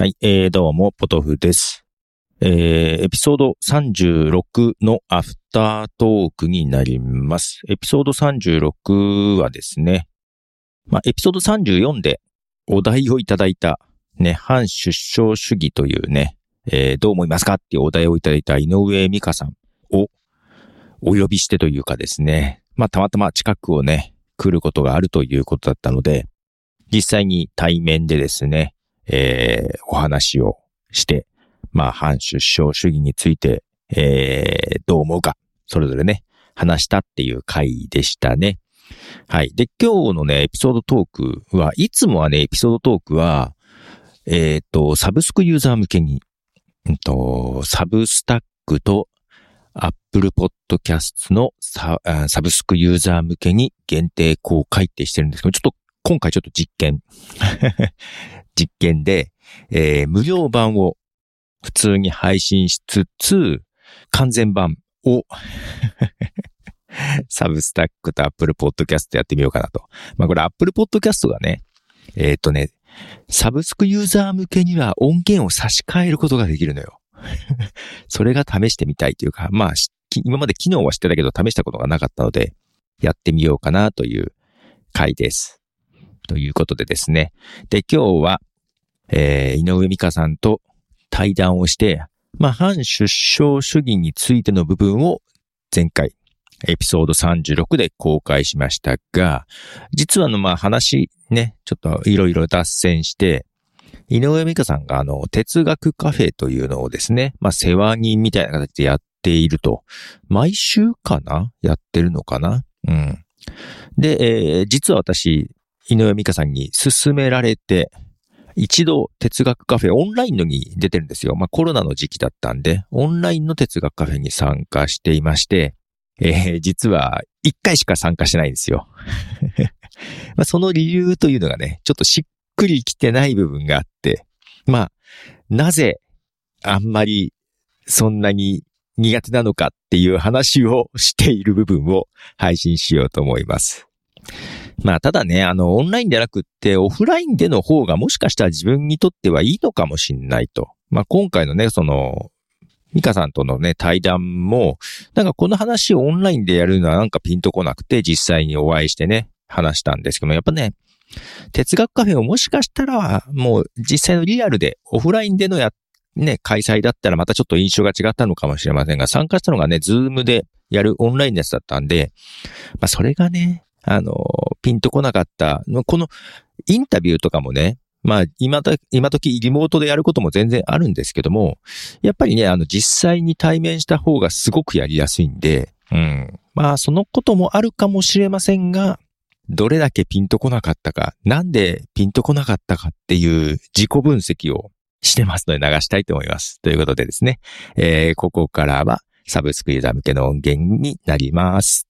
はい、えー、どうも、ポトフです。えー、エピソード36のアフタートークになります。エピソード36はですね、まあ、エピソード34でお題をいただいた、ね、反出生主義というね、えー、どう思いますかっていうお題をいただいた井上美香さんをお呼びしてというかですね、まあ、たまたま近くをね、来ることがあるということだったので、実際に対面でですね、えー、お話をして、まあ、反出生主義について、えー、どう思うか、それぞれね、話したっていう回でしたね。はい。で、今日のね、エピソードトークは、いつもはね、エピソードトークは、えっ、と、サブスクユーザー向けに、うんと、サブスタックとアップルポッドキャストのサブスクユーザー向けに限定公開ってしてるんですけど、ちょっと今回ちょっと実験。実験で、えー無料版を普通に配信しつつ、完全版を サブスタックとアップルポッドキャストやってみようかなと。まあこれ Apple Podcast がね、えっ、とね、サブスクユーザー向けには音源を差し替えることができるのよ。それが試してみたいというか、まあ、今まで機能は知ってたけど試したことがなかったので、やってみようかなという回です。ということでですね。で、今日は、えー、井上美香さんと対談をして、まあ、反出生主義についての部分を前回、エピソード36で公開しましたが、実はあの、ま、話ね、ちょっといろいろ脱線して、井上美香さんがあの、哲学カフェというのをですね、まあ、世話人みたいな形でやっていると。毎週かな？やってるのかな？うん。で、えー実は私、井上美香さんに勧められて、一度哲学カフェオンラインのに出てるんですよ。まあコロナの時期だったんで、オンラインの哲学カフェに参加していまして、えー実は一回しか参加してないんですよ。まあその理由というのがね、ちょっとしっくりきてない部分があって、まあ、なぜあんまりそんなに苦手なのかっていう話をしている部分を配信しようと思います。まあ、ただね、あの、オンラインでなくって、オフラインでの方がもしかしたら自分にとってはいいのかもしんないと。まあ、今回のね、その、ミカさんとのね、対談も、なんかこの話をオンラインでやるのはなんかピンとこなくて、実際にお会いしてね、話したんですけども、やっぱね、哲学カフェをもしかしたら、もう実際のリアルで、オフラインでのや、ね、開催だったらまたちょっと印象が違ったのかもしれませんが、参加したのがね、 Zoomでやるオンラインのやつだったんで、まあそれがね、あの、ピンとこなかった。このインタビューとかもね、まあ今だ、今時リモートでやることも全然あるんですけども、やっぱりね、あの実際に対面した方がすごくやりやすいんで、うん。まあそのこともあるかもしれませんが、どれだけピンとこなかったか、なんでピンとこなかったかっていう自己分析をしてますので流したいと思います。ということでですね、えーここからはサブスクユーザー向けの音源になります。